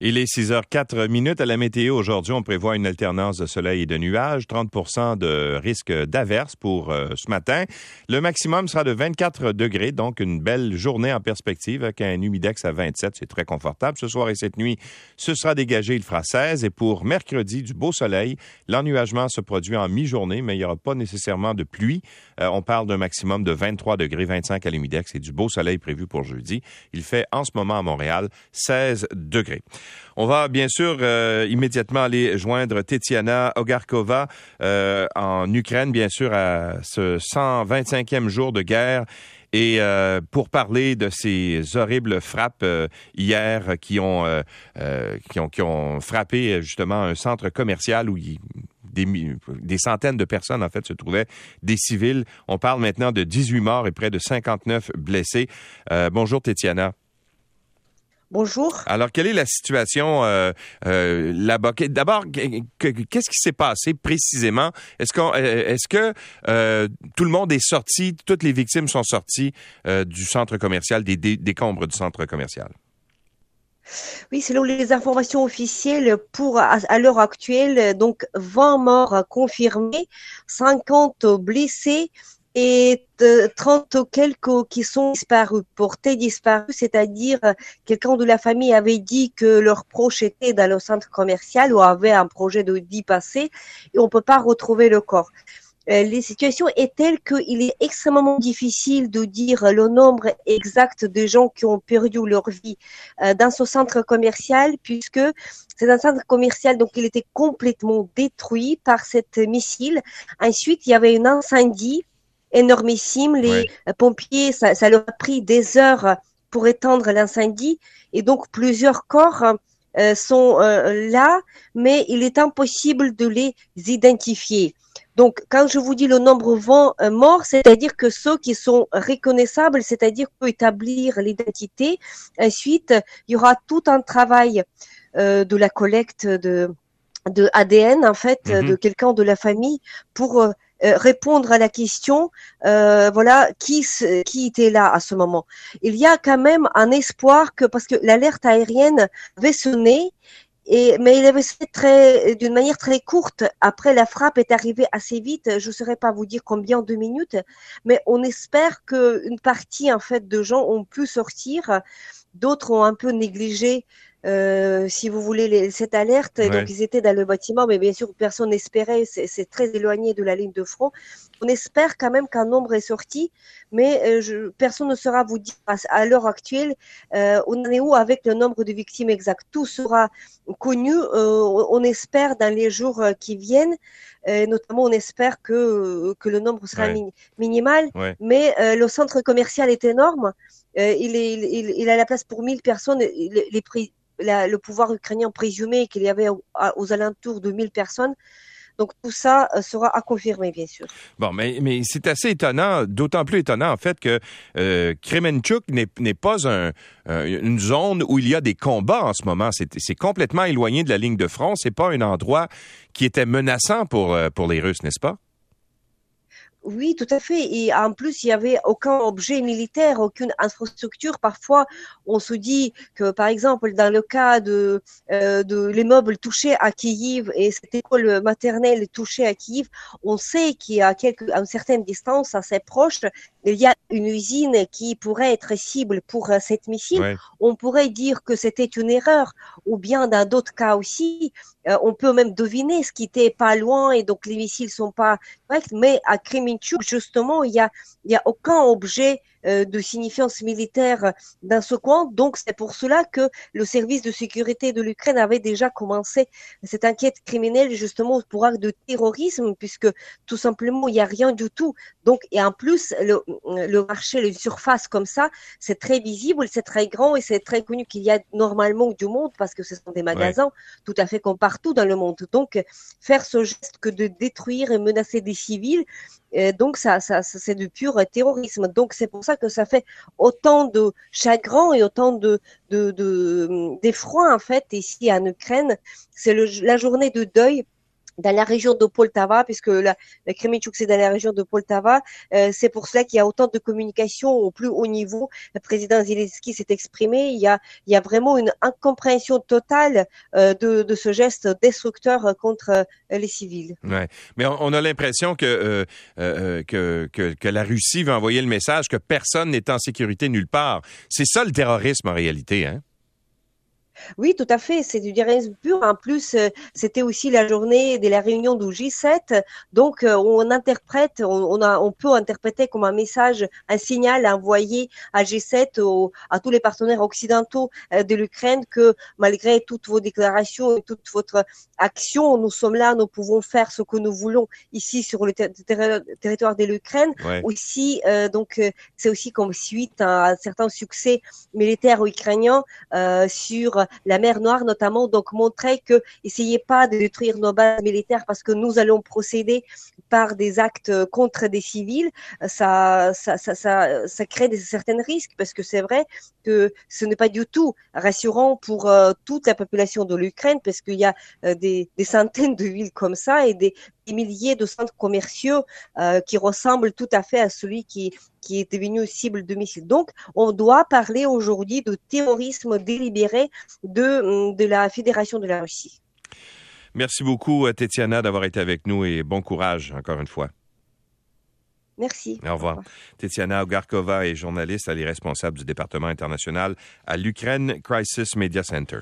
Il est 6h04 minutes à la météo. Aujourd'hui, on prévoit une alternance de soleil et de nuages, 30% de risque d'averse pour euh, ce matin. Le maximum sera de 24 degrés, donc une belle journée en perspective avec un humidex à 27. C'est très confortable. Ce soir et cette nuit, ce sera dégagé, il fera 16. Et pour mercredi, du beau soleil. L'ennuagement se produit en mi-journée, mais il n'y aura pas nécessairement de pluie. Euh, on parle d'un maximum de 23 degrés, 25 à l'humidex et du beau soleil prévu pour jeudi. Il fait en ce moment à Montréal 16 degrés. On va bien sûr euh, immédiatement aller joindre Tetiana Ogarkova euh, en Ukraine, bien sûr, à ce 125e jour de guerre. Et euh, pour parler de ces horribles frappes hier qui ont, qui, ont, qui ont frappé justement un centre commercial où des, des, centaines de personnes, en fait, se trouvaient, des civils. On parle maintenant de 18 morts et près de 59 blessés. bonjour, Tetiana. Bonjour. Alors, quelle est la situation euh, euh, là-bas? D'abord, qu'est-ce qui s'est passé précisément? Est-ce, qu'on, euh, est-ce que euh, tout le monde est sorti, toutes les victimes sont sorties euh, du centre commercial, des, décombres du centre commercial? Oui, selon les informations officielles, pour à, à, l'heure actuelle, donc 20 morts confirmés, 50 blessés et 30 ou quelques qui sont disparus, portés disparus, c'est-à-dire quelqu'un de la famille avait dit que leur proche était dans le centre commercial ou avait un projet de d'y passer et on peut pas retrouver le corps. Euh, les situations est telle qu'il est extrêmement difficile de dire le nombre exact de gens qui ont perdu leur vie euh, dans ce centre commercial puisque c'est un centre commercial donc il était complètement détruit par cette missile. Ensuite, il y avait un incendie énormissime. Les pompiers, ça, ça, leur a pris des heures pour étendre l'incendie et donc plusieurs corps euh, sont euh, là, mais il est impossible de les identifier. Donc, quand je vous dis le nombre 20 euh, morts, c'est-à-dire que ceux qui sont reconnaissables, c'est-à-dire peut établir l'identité. Ensuite, il y aura tout un travail de la collecte de, de ADN, en fait, mm-hmm. de quelqu'un de la famille pour euh, répondre à la question, euh, voilà, qui était là à ce moment. Il y a quand même un espoir que parce que l'alerte aérienne avait sonné. Et, mais il avait très, d'une manière très courte. Après, la frappe est arrivée assez vite. Je ne saurais pas vous dire combien de minutes, mais on espère qu'une partie, en fait, de gens ont pu sortir. D'autres ont un peu négligé euh, si vous voulez, les, cette alerte. Donc, ils étaient dans le bâtiment, mais bien sûr, personne n'espérait. C'est très éloigné de la ligne de front. On espère quand même qu'un nombre est sorti, mais euh, je, personne ne saura vous dire à, l'heure actuelle euh, on en est où avec le nombre de victimes exact. Tout sera connu, euh, on espère, dans les jours qui viennent. notamment, on espère que, que le nombre sera minimal. Mais le centre commercial est énorme. il, est, il, il, a la place pour 1000 personnes. Les, les prix le pouvoir ukrainien présumait qu'il y avait aux, alentours de 1000 personnes. Donc tout ça euh, sera à confirmer, bien sûr. Bon, mais, c'est assez étonnant, d'autant plus étonnant en fait que euh, Kremenchuk n'est pas un, une zone où il y a des combats en ce moment. C'est complètement éloigné de la ligne de front. C'est pas un endroit qui était menaçant euh, pour les Russes, n'est-ce pas? Oui, tout à fait. Et en plus, il n'y avait aucun objet militaire, aucune infrastructure. Parfois, on se dit que, par exemple, dans le cas de, euh, de l'immeuble touché à Kiev et cette école maternelle touchée à Kiev, on sait qu'il y a quelque, à une certaine distance, assez proche, il y a une usine qui pourrait être cible pour euh, cette missile. On pourrait dire que c'était une erreur. Ou bien, dans d'autres cas aussi, euh, on peut même deviner ce qui était pas loin et donc les missiles sont pas corrects. Mais à Kremenchuk, justement, il y a, il y a aucun objet de signifiance militaire dans ce coin. Donc c'est pour cela que le service de sécurité de l'Ukraine avait déjà commencé cette enquête criminelle justement pour acte de terrorisme, puisque tout simplement il n'y a rien du tout. Donc et en plus le, le marché, les surfaces comme ça, c'est très visible, c'est très grand et c'est très connu qu'il y a normalement du monde parce que ce sont des magasins tout à fait comme partout dans le monde. Donc faire ce geste que de détruire et menacer des civils, et donc ça, ça, c'est du pur terrorisme. Donc c'est pour ça que ça fait autant de chagrin et autant de, de, de d'effroi en fait ici en Ukraine. C'est la journée de deuil dans la région de Poltava, puisque la, la Kremenchuk c'est dans la région de Poltava. Euh, c'est pour cela qu'il y a autant de communication au plus haut niveau. Le président Zelensky s'est exprimé. Il y a, il y a vraiment une incompréhension totale euh, de, de, ce geste destructeur contre euh, les civils. Ouais. Mais on, on a l'impression que, euh, euh, que, que, que la Russie veut envoyer le message que personne n'est en sécurité nulle part. C'est ça le terrorisme en réalité, hein? Oui, tout à fait. C'est du terrorisme pur. En plus, euh, c'était aussi la journée de la réunion du G7. Donc, euh, on interprète, on, a, on peut interpréter comme un message, un signal envoyé à G7, à tous les partenaires occidentaux euh, de l'Ukraine que malgré toutes vos déclarations et toute votre action, nous sommes là, nous pouvons faire ce que nous voulons ici sur le territoire de l'Ukraine. Ouais. Aussi, donc, c'est aussi comme suite à un certain succès militaire ukrainien sur la mer Noire notamment, donc montrer que essayez pas de détruire nos bases militaires parce que nous allons procéder par des actes contre des civils, ça, ça, ça, crée des certains risques parce que c'est vrai que ce n'est pas du tout rassurant pour euh, toute la population de l'Ukraine parce qu'il y a euh, des, des, centaines de villes comme ça et des milliers de centres commerciaux euh, qui ressemblent tout à fait à celui qui, qui est devenu cible de missiles. Donc, on doit parler aujourd'hui de terrorisme délibéré de, de la Fédération de la Russie. Merci beaucoup, Tetiana, d'avoir été avec nous et bon courage encore une fois. Merci. Au revoir. Tetiana Ogarkova est journaliste, elle est responsable du département international à l'Ukraine Crisis Media Center.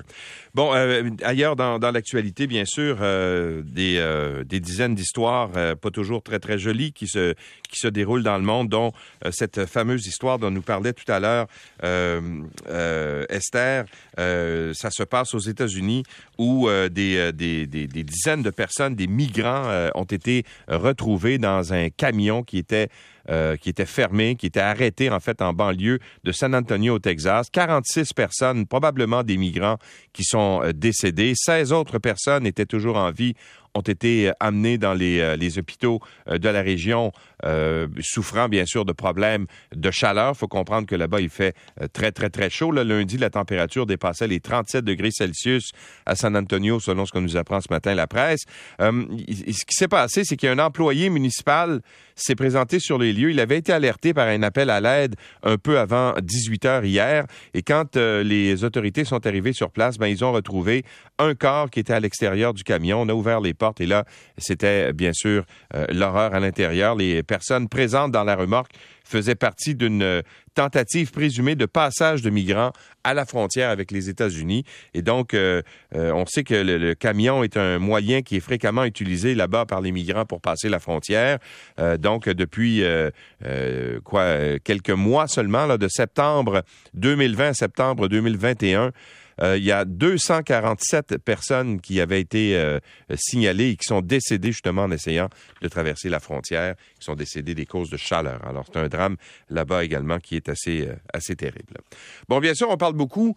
Bon, euh, ailleurs dans, dans l'actualité, bien sûr, euh, des, euh, des dizaines d'histoires pas toujours très très jolies qui se qui se déroulent dans le monde, dont euh, cette fameuse histoire dont nous parlait tout à l'heure euh, Esther. ça se passe aux États-Unis où des, des, des, dizaines de personnes, des migrants, ont été retrouvés dans un camion qui était euh, qui était fermé, qui était arrêté en fait en banlieue de San Antonio au Texas. 46 personnes, probablement des migrants, qui sont euh, décédés. 16 autres personnes étaient toujours en vie ont été amenés dans les, les hôpitaux de la région, euh, souffrant bien sûr de problèmes de chaleur. Il faut comprendre que là-bas, il fait très, très, très chaud. Lundi, la température dépassait les 37 degrés Celsius à San Antonio, selon ce qu'on nous apprend ce matin la presse. Euh, ce qui s'est passé, c'est qu'il y a un employé municipal s'est présenté sur les lieux. Il avait été alerté par un appel à l'aide un peu avant 18 heures hier. Et quand euh, les autorités sont arrivées sur place, ben, ils ont retrouvé un corps qui était à l'extérieur du camion. On a ouvert les portes et là, c'était bien sûr euh, l'horreur à l'intérieur. Les personnes présentes dans la remorque faisaient partie d'une tentative présumée de passage de migrants à la frontière avec les États-Unis. Et donc, euh, euh, on sait que le, camion est un moyen qui est fréquemment utilisé là-bas par les migrants pour passer la frontière. Euh, donc, depuis quoi quelques mois seulement, là, de septembre 2020 à septembre 2021, euh, il y a 247 personnes qui avaient été euh, signalées et qui sont décédées justement en essayant de traverser la frontière, qui sont décédées des causes de chaleur. Alors c'est un drame là-bas également qui est assez, euh, assez terrible. Bon, bien sûr, on parle beaucoup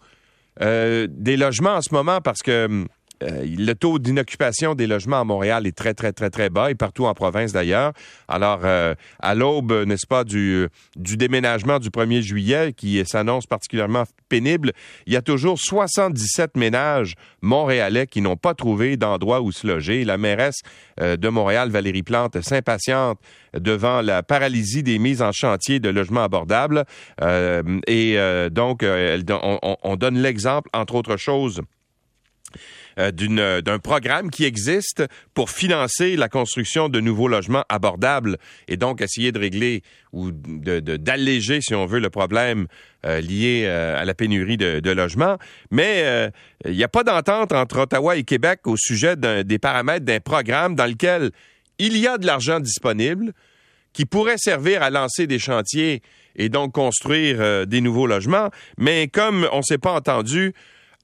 des logements en ce moment parce que euh, le taux d'inoccupation des logements à Montréal est très, très, très, très bas et partout en province d'ailleurs. Alors, euh, à l'aube, n'est-ce pas, du, déménagement du 1er juillet qui s'annonce particulièrement pénible, il y a toujours 77 ménages montréalais qui n'ont pas trouvé d'endroit où se loger. La mairesse euh, de Montréal, Valérie Plante, s'impatiente devant la paralysie des mises en chantier de logements abordables. Et donc, on donne l'exemple, entre autres choses, euh, d'un programme qui existe pour financer la construction de nouveaux logements abordables et donc essayer de régler ou d'alléger, si on veut, le problème euh, lié euh, à la pénurie de, logements. Mais il n'y a pas d'entente entre Ottawa et Québec au sujet des paramètres d'un programme dans lequel il y a de l'argent disponible qui pourrait servir à lancer des chantiers et donc construire des nouveaux logements. Mais comme on ne s'est pas entendu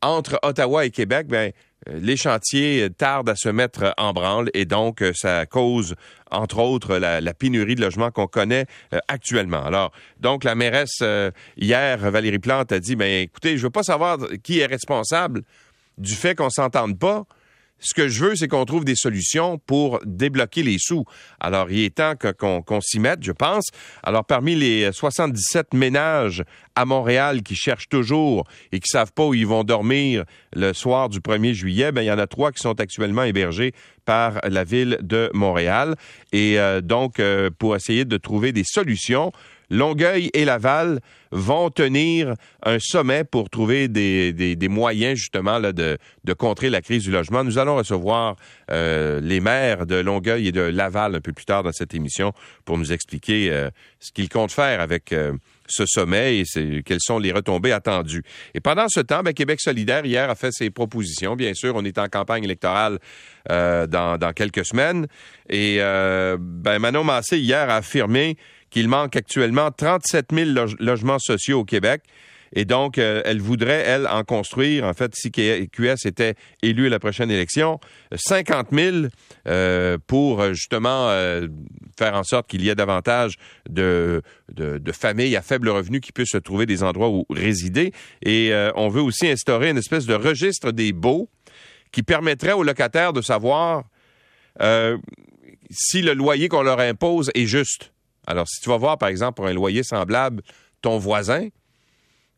entre Ottawa et Québec, ben, euh, les chantiers tardent à se mettre en branle et donc euh, ça cause entre autres la, pénurie de logements qu'on connaît euh, actuellement. Alors, donc la mairesse euh, hier Valérie Plante a dit ben écoutez, je veux pas savoir qui est responsable du fait qu'on s'entende pas. Ce que je veux, c'est qu'on trouve des solutions pour débloquer les sous. Alors, il est temps qu'on s'y mette, je pense. Alors, parmi les 77 ménages à Montréal qui cherchent toujours et qui savent pas où ils vont dormir le soir du 1er juillet, ben, il y en a trois qui sont actuellement hébergés par la ville de Montréal. Et euh, donc, euh, pour essayer de trouver des solutions, Longueuil et Laval vont tenir un sommet pour trouver des, moyens justement là, de, contrer la crise du logement. Nous allons recevoir euh, les maires de Longueuil et de Laval un peu plus tard dans cette émission pour nous expliquer euh, ce qu'ils comptent faire avec euh, ce sommet et quelles sont les retombées attendues. Et pendant ce temps, ben, Québec solidaire, hier, a fait ses propositions. Bien sûr, on est en campagne électorale dans, quelques semaines. Et ben, Manon Massé, hier, a affirmé qu'il manque actuellement 37 000 logements sociaux au Québec. Et donc, euh, elle voudrait, elle, en construire, en fait, si QS était élu à la prochaine élection, 50 000 euh, pour euh, justement faire en sorte qu'il y ait davantage de, de, familles à faible revenu qui puissent se trouver des endroits où résider. Et on veut aussi instaurer une espèce de registre des baux qui permettrait aux locataires de savoir si le loyer qu'on leur impose est juste. Alors, si tu vas voir, par exemple, pour un loyer semblable, ton voisin,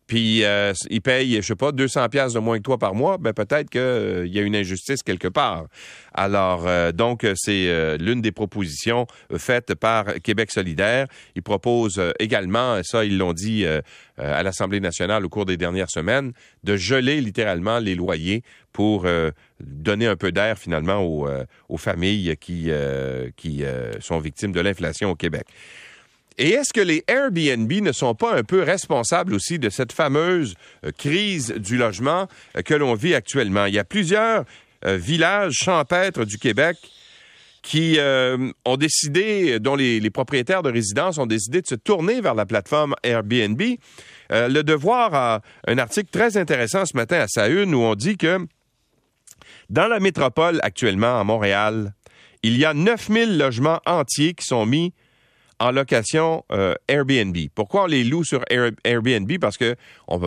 puis euh, il paye, je sais pas, 200 pièces de moins que toi par mois, ben peut-être qu'il euh, y a une injustice quelque part. Alors, euh, donc, c'est l'une des propositions faites par Québec solidaire. Ils proposent également, ça, ils l'ont dit à l'Assemblée nationale au cours des dernières semaines, de geler littéralement les loyers pour donner un peu d'air finalement aux, aux, familles qui, qui sont victimes de l'inflation au Québec. Et est-ce que les Airbnb ne sont pas un peu responsables aussi de cette fameuse euh, crise du logement euh, que l'on vit actuellement? Il y a plusieurs euh, villages champêtres du Québec qui ont décidé, dont les, propriétaires de résidences ont décidé de se tourner vers la plateforme Airbnb. le Devoir a un article très intéressant ce matin à sa une où on dit que dans la métropole actuellement, à Montréal, il y a 9000 logements entiers qui sont mis en location euh, Airbnb. Pourquoi on les loue sur Airbnb? Parce que on,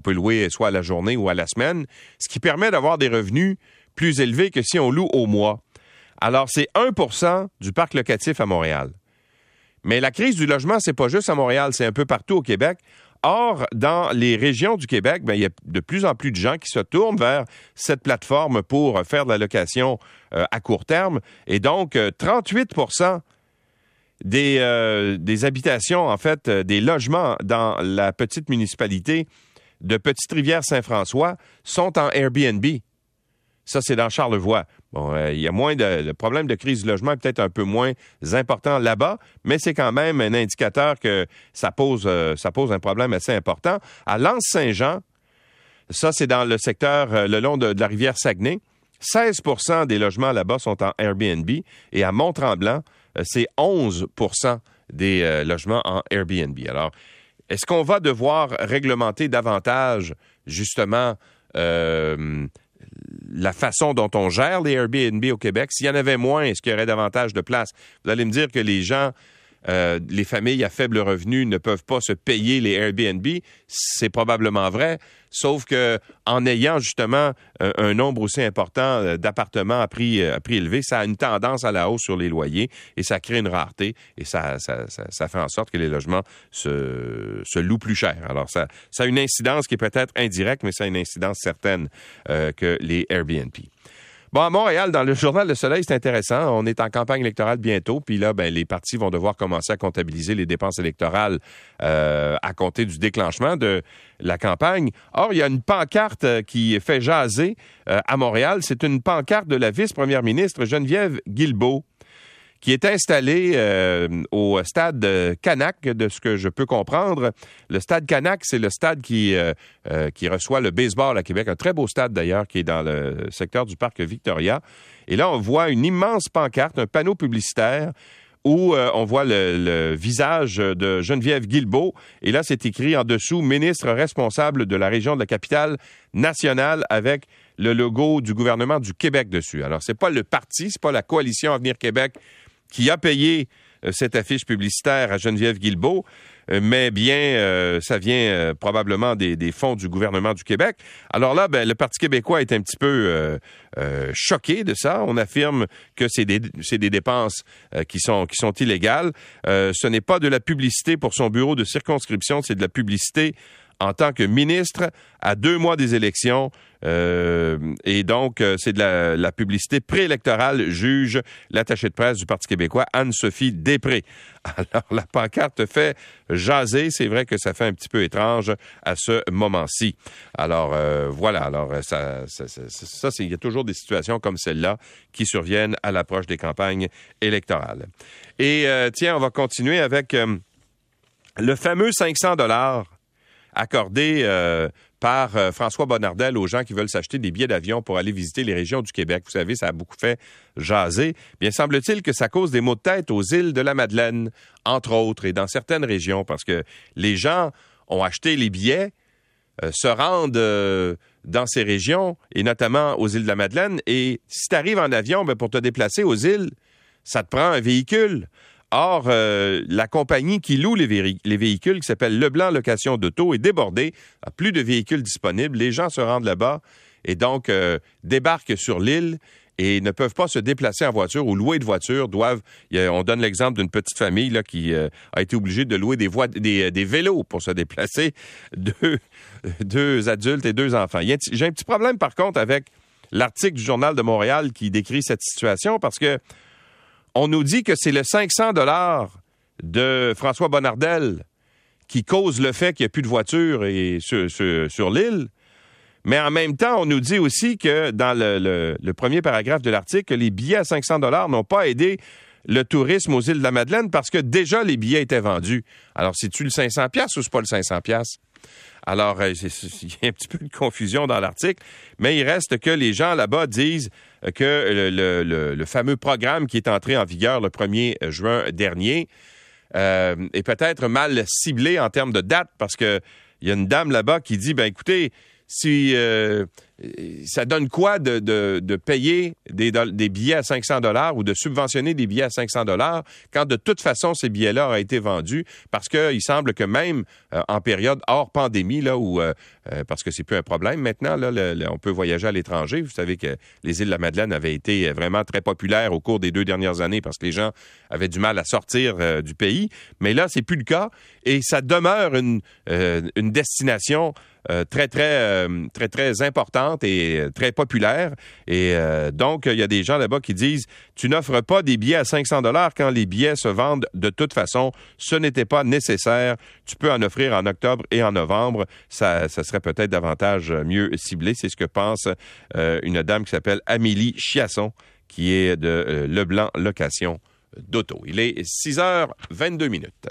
peut, louer soit à la journée ou à la semaine, ce qui permet d'avoir des revenus plus élevés que si on loue au mois. Alors, c'est 1% du parc locatif à Montréal. Mais la crise du logement, c'est pas juste à Montréal, c'est un peu partout au Québec. Or, dans les régions du Québec, ben, il y a de plus en plus de gens qui se tournent vers cette plateforme pour faire de la location euh, à court terme. Et donc, 38 euh, des, euh, des habitations, en fait, euh, des logements dans la petite municipalité de Petite-Rivière-Saint-François sont en Airbnb. Ça, c'est dans Charlevoix. Bon, euh, il y a moins de. Le problème de crise du logement est peut-être un peu moins important là-bas, mais c'est quand même un indicateur que ça pose, ça pose un problème assez important. À Lens-Saint-Jean, ça, c'est dans le secteur le long de, de la rivière Saguenay. 16% des logements là-bas sont en Airbnb. Et à Mont-Tremblant, c'est 11% des euh, logements en Airbnb. Alors, est-ce qu'on va devoir réglementer davantage, justement, euh, la façon dont on gère les Airbnb au Québec? S'il y en avait moins, est-ce qu'il y aurait davantage de place? Vous allez me dire que les gens euh, les familles à faible revenu ne peuvent pas se payer les Airbnb, c'est probablement vrai, sauf que en ayant justement euh, un, nombre aussi important euh, d'appartements à prix, à prix élevé, ça a une tendance à la hausse sur les loyers et ça crée une rareté et ça, ça, fait en sorte que les logements se, se louent plus cher. Alors ça, ça a une incidence qui est peut-être indirecte, mais ça a une incidence certaine que les Airbnb. Bon, à Montréal, dans le journal Le Soleil, c'est intéressant. On est en campagne électorale bientôt, puis là, ben, les partis vont devoir commencer à comptabiliser les dépenses électorales euh, à compter du déclenchement de la campagne. Or, il y a une pancarte euh, qui fait jaser euh, à Montréal. C'est une pancarte de la vice-première ministre Geneviève Guilbeault qui est installé euh, au stade Canac, de ce que je peux comprendre. Le stade Canac, c'est le stade qui, euh, euh, qui reçoit le baseball à Québec, un très beau stade d'ailleurs qui est dans le secteur du parc Victoria. Et là, on voit une immense pancarte, un panneau publicitaire où on voit le, visage de Geneviève Guilbeault. Et là, c'est écrit en dessous ministre responsable de la région de la capitale nationale avec le logo du gouvernement du Québec dessus. Alors, c'est pas le parti, c'est pas la coalition Avenir Québec qui a payé cette affiche publicitaire à Geneviève Guilbeault, mais bien, ça vient probablement des, fonds du gouvernement du Québec. Alors là, ben, le Parti québécois est un petit peu choqué de ça. On affirme que c'est des, des, dépenses qui sont illégales. ce n'est pas de la publicité pour son bureau de circonscription, c'est de la publicité en tant que ministre à deux mois des élections. Euh, et donc, euh, c'est de la, publicité préélectorale, juge l'attaché de presse du Parti québécois, Anne-Sophie Després. Alors, la pancarte fait jaser. C'est vrai que ça fait un petit peu étrange à ce moment-ci. Alors, euh, voilà. Alors, ça, ça, ça, il y a toujours des situations comme celle-là qui surviennent à l'approche des campagnes électorales. Et tiens, on va continuer avec le fameux 500 dollars accordé euh, par euh, François Bonnardel aux gens qui veulent s'acheter des billets d'avion pour aller visiter les régions du Québec. Vous savez, ça a beaucoup fait jaser. Bien, semble-t-il que ça cause des maux de tête aux îles de la Madeleine, entre autres, et dans certaines régions, parce que les gens ont acheté les billets, euh, se rendent dans ces régions, et notamment aux îles de la Madeleine, et si tu arrives en avion, ben, pour te déplacer aux îles, ça te prend un véhicule. Or, euh, la compagnie qui loue les, véhicules, qui s'appelle Leblanc Location d'Auto, est débordée, a plus de véhicules disponibles. Les gens se rendent là-bas et donc euh, débarquent sur l'île et ne peuvent pas se déplacer en voiture ou louer de voiture. Doivent, on donne l'exemple d'une petite famille là, qui euh, a été obligée de louer des, des, vélos pour se déplacer, deux adultes et deux enfants. J'ai un petit problème par contre avec l'article du Journal de Montréal qui décrit cette situation parce que on nous dit que c'est le 500 dollars de François Bonnardel qui cause le fait qu'il n'y a plus de voitures sur, l'île. Mais en même temps, on nous dit aussi que dans le, premier paragraphe de l'article, les billets à 500 dollars n'ont pas aidé le tourisme aux îles de la Madeleine parce que déjà les billets étaient vendus. Alors, c'est-tu le 500 pièces ou c'est pas le 500 pièces alors, euh, il y a un petit peu de confusion dans l'article, mais il reste que les gens là-bas disent que le, fameux programme qui est entré en vigueur le 1er juin dernier euh, est peut-être mal ciblé en termes de date parce qu'il y a une dame là-bas qui dit, ben écoutez, si euh, ça donne quoi de, de, payer des, billets à 500 dollars ou de subventionner des billets à 500 dollars quand de toute façon ces billets-là ont été vendus? Parce qu'il semble que même euh, en période hors pandémie là où euh, parce que c'est plus un problème maintenant là on peut voyager à l'étranger. Vous savez que les îles de la Madeleine avaient été vraiment très populaires au cours des deux dernières années parce que les gens avaient du mal à sortir du pays. Mais là c'est plus le cas et ça demeure une une destination euh, très, très, euh, très, très importante et euh, très populaire. Et donc, il y a des gens là-bas qui disent, tu n'offres pas des billets à 500 dollars quand les billets se vendent de toute façon. Ce n'était pas nécessaire. Tu peux en offrir en octobre et en novembre. Ça, ça serait peut-être davantage mieux ciblé. C'est ce que pense une dame qui s'appelle Amélie Chiasson, qui est de Leblanc Location d'Auto. Il est 6 h 22 minutes.